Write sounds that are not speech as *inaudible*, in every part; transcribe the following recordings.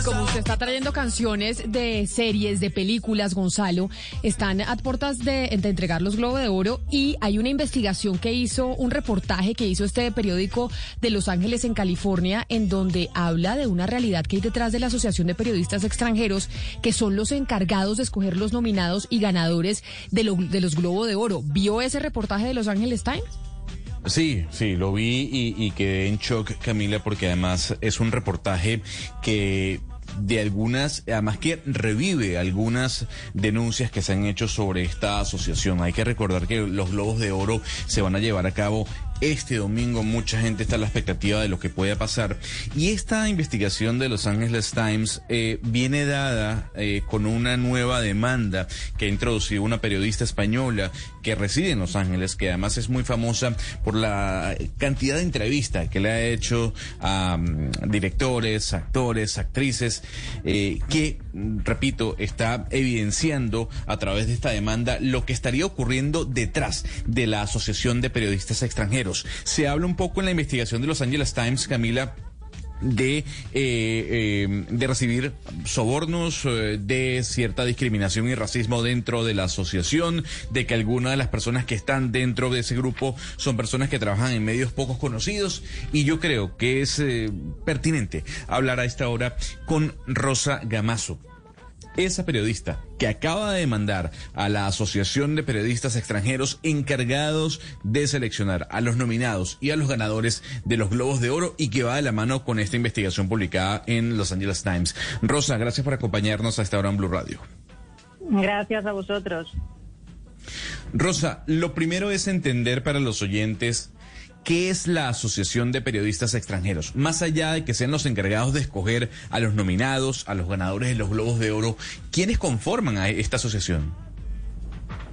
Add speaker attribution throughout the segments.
Speaker 1: Y como usted está trayendo canciones de series, de películas, Gonzalo, están a puertas de, de entregar los Globo de Oro y hay una investigación que hizo, un reportaje que hizo este periódico de Los Ángeles en California, en donde habla de una realidad que hay detrás de la Asociación de Periodistas Extranjeros, que son los encargados de escoger los nominados y ganadores de, lo- de los Globo de Oro. ¿Vio ese reportaje de Los Ángeles Times?
Speaker 2: Sí, sí, lo vi y, y quedé en shock, Camila, porque además es un reportaje que de algunas, además que revive algunas denuncias que se han hecho sobre esta asociación. Hay que recordar que los Globos de Oro se van a llevar a cabo este domingo. Mucha gente está a la expectativa de lo que pueda pasar. Y esta investigación de Los Angeles Times eh, viene dada eh, con una nueva demanda que ha introducido una periodista española que reside en Los Ángeles, que además es muy famosa por la cantidad de entrevistas que le ha hecho a mm, directores, actores, actrices, eh, que, mm, repito, está evidenciando a través de esta demanda lo que estaría ocurriendo detrás de la Asociación de Periodistas Extranjeros. Se habla un poco en la investigación de Los Angeles Times, Camila, de, eh, eh, de recibir sobornos, eh, de cierta discriminación y racismo dentro de la asociación, de que algunas de las personas que están dentro de ese grupo son personas que trabajan en medios pocos conocidos. Y yo creo que es eh, pertinente hablar a esta hora con Rosa Gamazo esa periodista que acaba de demandar a la Asociación de Periodistas Extranjeros encargados de seleccionar a los nominados y a los ganadores de los Globos de Oro y que va de la mano con esta investigación publicada en Los Angeles Times. Rosa, gracias por acompañarnos a esta hora en Blue Radio.
Speaker 3: Gracias a vosotros.
Speaker 2: Rosa, lo primero es entender para los oyentes qué es la Asociación de Periodistas Extranjeros. Más allá de que sean los encargados de escoger a los nominados, a los ganadores de los Globos de Oro, ¿quiénes conforman a esta asociación?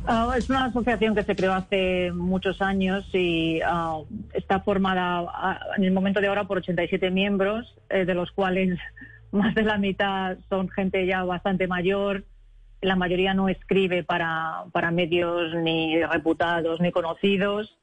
Speaker 3: Ah, es una asociación que se creó hace muchos años y ah, está formada ah, en el momento de ahora por 87 miembros, eh, de los cuales *laughs* más de la mitad son gente ya bastante mayor. La mayoría no escribe para, para medios ni reputados ni conocidos.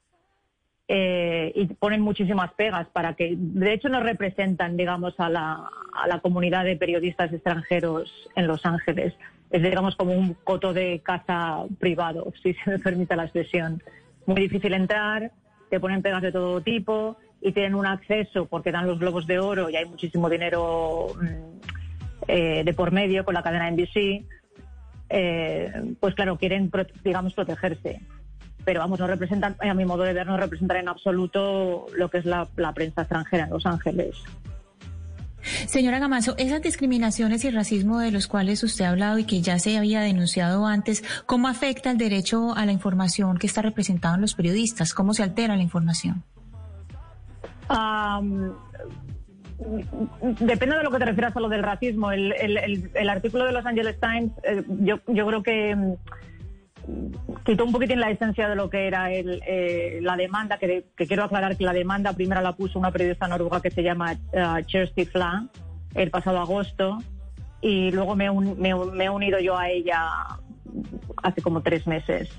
Speaker 3: Eh, y ponen muchísimas pegas para que, de hecho, no representan, digamos, a la, a la comunidad de periodistas extranjeros en Los Ángeles. Es, digamos, como un coto de casa privado, *laughs* si se me permite la expresión. Muy difícil entrar, te ponen pegas de todo tipo y tienen un acceso porque dan los globos de oro y hay muchísimo dinero mm, eh, de por medio con la cadena NBC. Eh, pues claro, quieren, digamos, protegerse pero vamos, no representan, a mi modo de ver, no representan en absoluto lo que es la, la prensa extranjera en Los Ángeles.
Speaker 4: Señora Gamazo, esas discriminaciones y racismo de los cuales usted ha hablado y que ya se había denunciado antes, ¿cómo afecta el derecho a la información que está representado en los periodistas? ¿Cómo se altera la información?
Speaker 3: Depende de lo que te refieras a lo del racismo. El, el- el- el artículo de Los Angeles Times, eh, yo, yo creo que mm, quitó un poquitín la esencia de lo que era el, eh, la demanda, que, quiero aclarar que la demanda primero la puso una periodista noruega que se llama eh, Kirsty Fla el pasado agosto y luego me, un- me, he unido yo a ella hace como tres meses,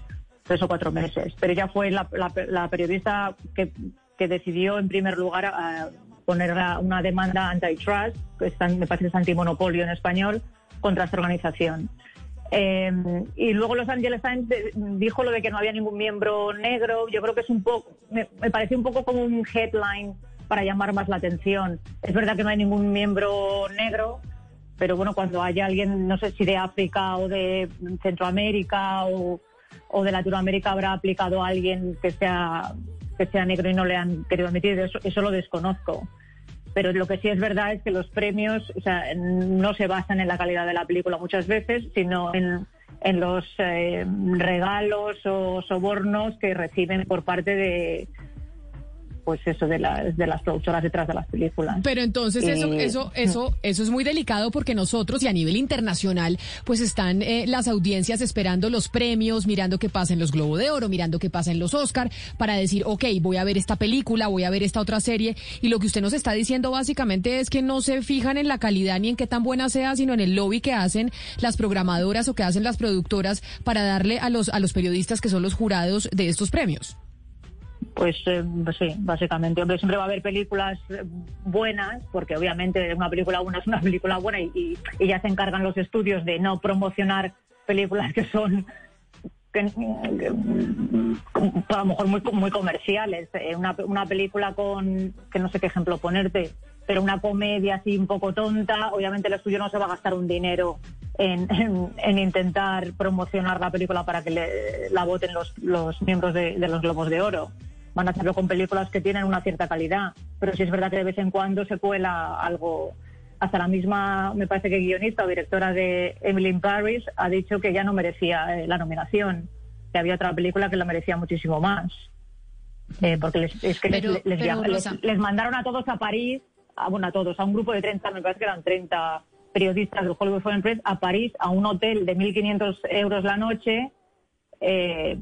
Speaker 3: tres o cuatro meses. Pero ella fue la, la- la periodista que, decidió en primer lugar a poner una demanda antitrust, que está- me parece es antimonopolio en español, contra esta organización. Eh, y luego Los Angeles Times dijo lo de que no había ningún miembro negro. Yo creo que es un poco, me, me pareció un poco como un headline para llamar más la atención. Es verdad que no hay ningún miembro negro, pero bueno, cuando haya alguien, no sé si de África o de Centroamérica o, o de Latinoamérica habrá aplicado a alguien que sea que sea negro y no le han querido admitir, eso, eso lo desconozco. Pero lo que sí es verdad es que los premios o sea, no se basan en la calidad de la película muchas veces, sino en, los eh, regalos o sobornos que reciben por parte de, pues eso de las de las productoras detrás de las películas.
Speaker 1: Pero entonces eso
Speaker 3: Eh,
Speaker 1: eso eso *laughs* eso es muy delicado porque nosotros y a nivel internacional pues están eh, las audiencias esperando los premios, mirando qué pasa en los Globo de Oro, mirando qué pasa en los Oscar para decir, ok, voy a ver esta película, voy a ver esta otra serie y lo que usted nos está diciendo básicamente es que no se fijan en la calidad ni en qué tan buena sea, sino en el lobby que hacen las programadoras o que hacen las productoras para darle a los a los periodistas que son los jurados de estos premios.
Speaker 3: Pues eh, pues sí, básicamente. Hombre, siempre va a haber películas eh, buenas, porque obviamente una película buena es una *laughs* película buena y, y- y ya se encargan los estudios de no promocionar películas que son que, mm, a lo mejor muy, muy comerciales. Eh, Una, una película con, que no sé qué ejemplo ponerte, pero una comedia así un poco tonta, obviamente el estudio no se va a gastar un dinero en, *laughs* en- en intentar promocionar la película para que le- la voten los, los miembros de los Globos de Oro. Van a hacerlo con películas que tienen una cierta calidad, pero sí es verdad que de vez en cuando se cuela algo. Hasta la misma, me parece que guionista o directora de Emily in Paris ha dicho que ya no merecía eh, la nominación, que había otra película que la merecía muchísimo más. Eh, porque les, es que les-
Speaker 5: Pero-
Speaker 3: les,
Speaker 5: pero,
Speaker 3: les mandaron a todos a París, a, bueno, a todos, a un grupo de 30, me parece que eran 30 periodistas del Hollywood Foreign Press, a París, a un hotel de 1.500 euros la noche. Eh,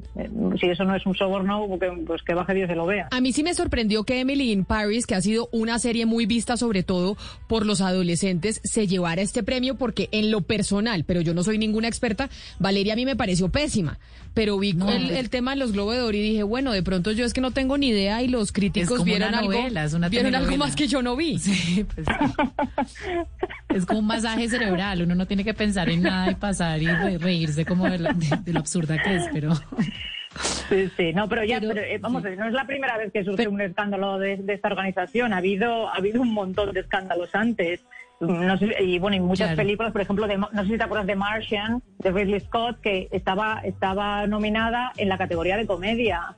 Speaker 3: si eso no es un soborno, que, pues que baje Dios se lo vea.
Speaker 1: A mí sí me sorprendió que Emily in Paris, que ha sido una serie muy vista sobre todo por los adolescentes, se llevara este premio porque en lo personal, pero yo no soy ninguna experta, Valeria a mí me pareció pésima, pero vi el, el tema de los Globos de Oro y dije, bueno, de pronto yo es que no tengo ni idea y los críticos vieron
Speaker 5: una
Speaker 1: algo,
Speaker 5: novela, es una
Speaker 1: vieron algo más que yo no vi.
Speaker 5: Sí, pues sí. *laughs* Es como un masaje cerebral, uno no tiene que pensar en nada y pasar y re- reírse como de, la- de- de lo absurda que es, pero...
Speaker 3: Sí, sí, no, pero ya,
Speaker 5: Pero-
Speaker 3: pero, eh, vamos, no es la primera vez que surge un escándalo de, de esta organización. Ha habido, ha habido un montón de escándalos antes. No sé, y bueno, y muchas
Speaker 5: Claro.
Speaker 3: películas, por ejemplo, de, no sé si te acuerdas de Martian, de Ridley Scott, que estaba, estaba nominada en la categoría de comedia.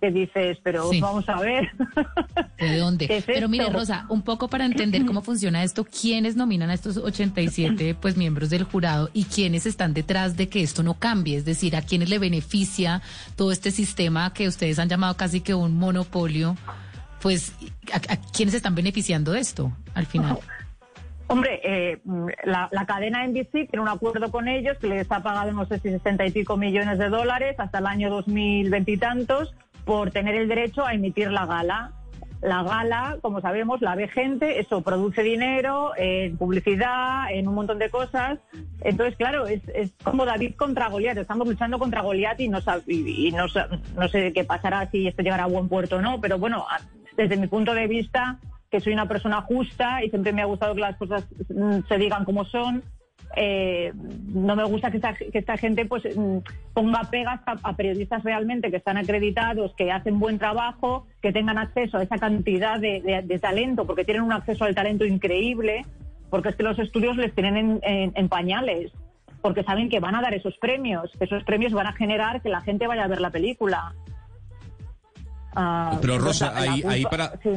Speaker 3: Que dices, pero
Speaker 5: Sí.
Speaker 3: vamos a ver. *laughs*
Speaker 5: ¿De dónde?
Speaker 3: ¿Qué es
Speaker 5: Pero mire? Rosa, un poco para entender cómo funciona esto, ¿quiénes nominan a estos 87 pues, miembros del jurado y quiénes están detrás de que esto no cambie? Es decir, ¿a quiénes le beneficia todo este sistema que ustedes han llamado casi que un monopolio? Pues, ¿a, a quiénes están beneficiando de esto al final?
Speaker 3: Hombre, eh, la, la cadena NBC tiene un acuerdo con ellos que les ha pagado no sé si 60 y pico millones de dólares hasta el año 2020 y tantos por tener el derecho a emitir la gala. La gala, como sabemos, la ve gente, eso produce dinero en publicidad, en un montón de cosas. Entonces, claro, es, es como David contra Goliat. Estamos luchando contra Goliat y, no, y, y no, no sé qué pasará si esto llegará a buen puerto o no. Pero bueno, desde mi punto de vista, que soy una persona justa y siempre me ha gustado que las cosas mm, se digan como son. Eh, no me gusta que esta, que esta gente pues mm, ponga pegas a, a periodistas realmente que están acreditados, que hacen buen trabajo, que tengan acceso a esa cantidad de, de- de talento, porque tienen un acceso al talento increíble, porque es que los estudios les tienen en, en- en pañales, porque saben que van a dar esos premios, que esos premios van a generar que la gente vaya a ver la película. Ah,
Speaker 2: Pero, Rosa, ahí- ahí para-
Speaker 3: sí.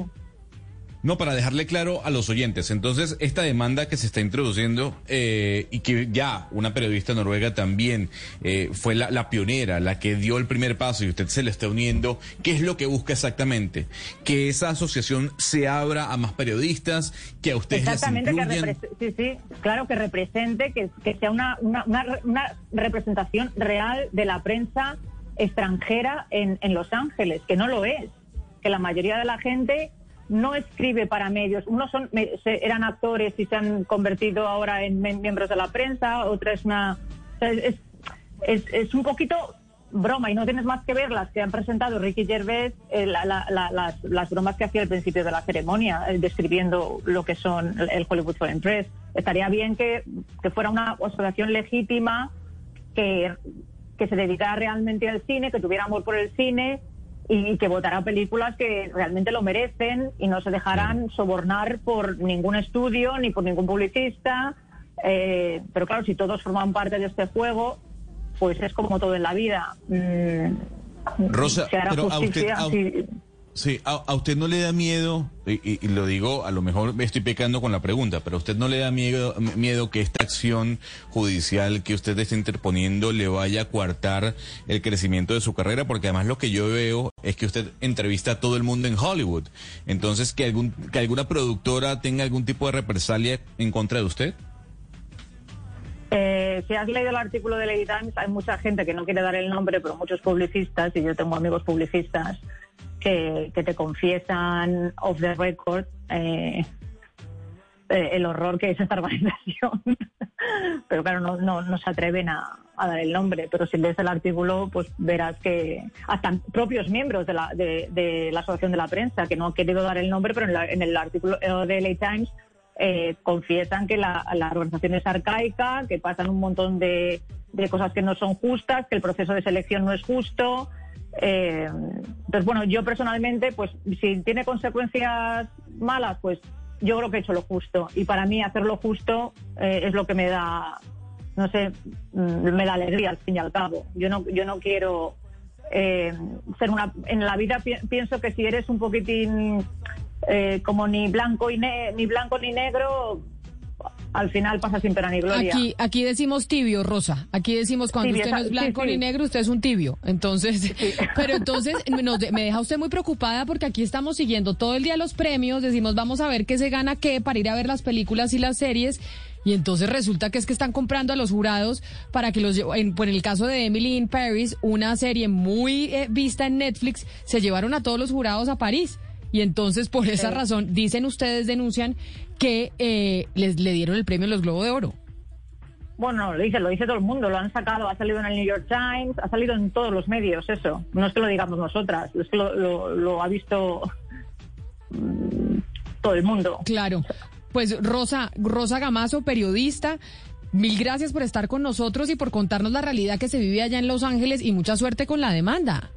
Speaker 2: No, para dejarle claro a los oyentes. Entonces, esta demanda que se está introduciendo eh, y que ya una periodista noruega también eh, fue la, la pionera, la que dio el primer paso y usted se le está uniendo, ¿qué es lo que busca exactamente? Que esa asociación se abra a más periodistas, que a ustedes las
Speaker 3: Exactamente, que
Speaker 2: incluyan.
Speaker 3: repre- sí, sí, claro, que represente, que, que sea una, una, una, re- una representación real de la prensa extranjera en, en Los Ángeles, que no lo es, que la mayoría de la gente no escribe para medios, unos son, eran actores y se han convertido ahora en miembros de la prensa, otra es una... es, es, un poquito broma y no tienes más que ver las que han presentado Ricky Gervais, eh, la- la- la- las, las bromas que hacía al principio de la ceremonia, eh, describiendo lo que son el Hollywood Foreign Press. Estaría bien que, que fuera una asociación legítima que, que se dedicara realmente al cine, que tuviera amor por el cine y que votara películas que realmente lo merecen y no se dejaran sobornar por ningún estudio ni por ningún publicista. Eh, pero claro, si todos forman parte de este juego, pues es como todo en la vida. Mm,
Speaker 2: Rosa,
Speaker 3: se hará
Speaker 2: pero a usted- a- Sí, a, a usted no le da miedo, y, lo digo, a lo mejor me estoy pecando con la pregunta, pero a usted no le da miedo, miedo que esta acción judicial que usted está interponiendo le vaya a coartar el crecimiento de su carrera, porque además lo que yo veo es que usted entrevista a todo el mundo en Hollywood. Entonces, que algún, que alguna productora tenga algún tipo de represalia en contra de usted.
Speaker 3: Eh, si has leído el artículo de Lady Times, hay mucha gente que no quiere dar el nombre, pero muchos publicistas, y yo tengo amigos publicistas, que, te confiesan off the record eh, eh, el horror que es esta organización. *laughs* pero claro, no, no, no se atreven a, a dar el nombre. Pero si lees el artículo, pues verás que hasta propios miembros de la, de, de la Asociación de la Prensa, que no han querido dar el nombre, pero en, la- en el artículo de LA Times eh, confiesan que la, la organización es arcaica, que pasan un montón de, de cosas que no son justas, que el proceso de selección no es justo. Eh, entonces, bueno, yo personalmente, pues si tiene consecuencias malas, pues yo creo que he hecho lo justo. Y para mí hacer lo justo eh, es lo que me da, no sé, mm, me da alegría al fin y al cabo. Yo no, yo no quiero eh, ser una... En la vida pi- pienso que si eres un poquitín eh, como ni blanco y ne- ni blanco ni negro, al final pasa sin pena ni gloria.
Speaker 1: Aquí, aquí decimos tibio, Rosa. Aquí decimos cuando usted no es blanco
Speaker 3: sí.
Speaker 1: ni negro, usted es un tibio. Entonces, *laughs* pero entonces nos de- me deja usted muy preocupada porque aquí estamos siguiendo todo el día los premios, decimos vamos a ver qué se gana qué para ir a ver las películas y las series. Y entonces resulta que es que están comprando a los jurados para que los en, por el caso de Emily in Paris, una serie muy eh, vista en Netflix, se llevaron a todos los jurados a París. Y entonces, por esa
Speaker 3: Sí.
Speaker 1: razón, dicen ustedes, denuncian que eh, les le dieron el premio los Globo de Oro.
Speaker 3: Bueno, lo dice, lo dice todo el mundo, lo han sacado, ha salido en el New York Times, ha salido en todos los medios, eso. No es que lo digamos nosotras, es que lo, lo- lo ha visto mm, todo el mundo.
Speaker 1: Claro. Pues Rosa, Rosa Gamazo, periodista, mil gracias por estar con nosotros y por contarnos la realidad que se vive allá en Los Ángeles y mucha suerte con la demanda.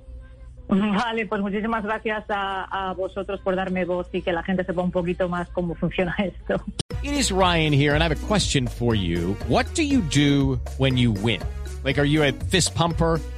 Speaker 1: *laughs*
Speaker 3: Vale, pues muchísimas gracias a, a vosotros por darme voz y que la gente sepa un poquito más cómo funciona *laughs* esto.
Speaker 6: It is Ryan here, and I have a question for you. What do you do when you win? Like, are you a fist pumper?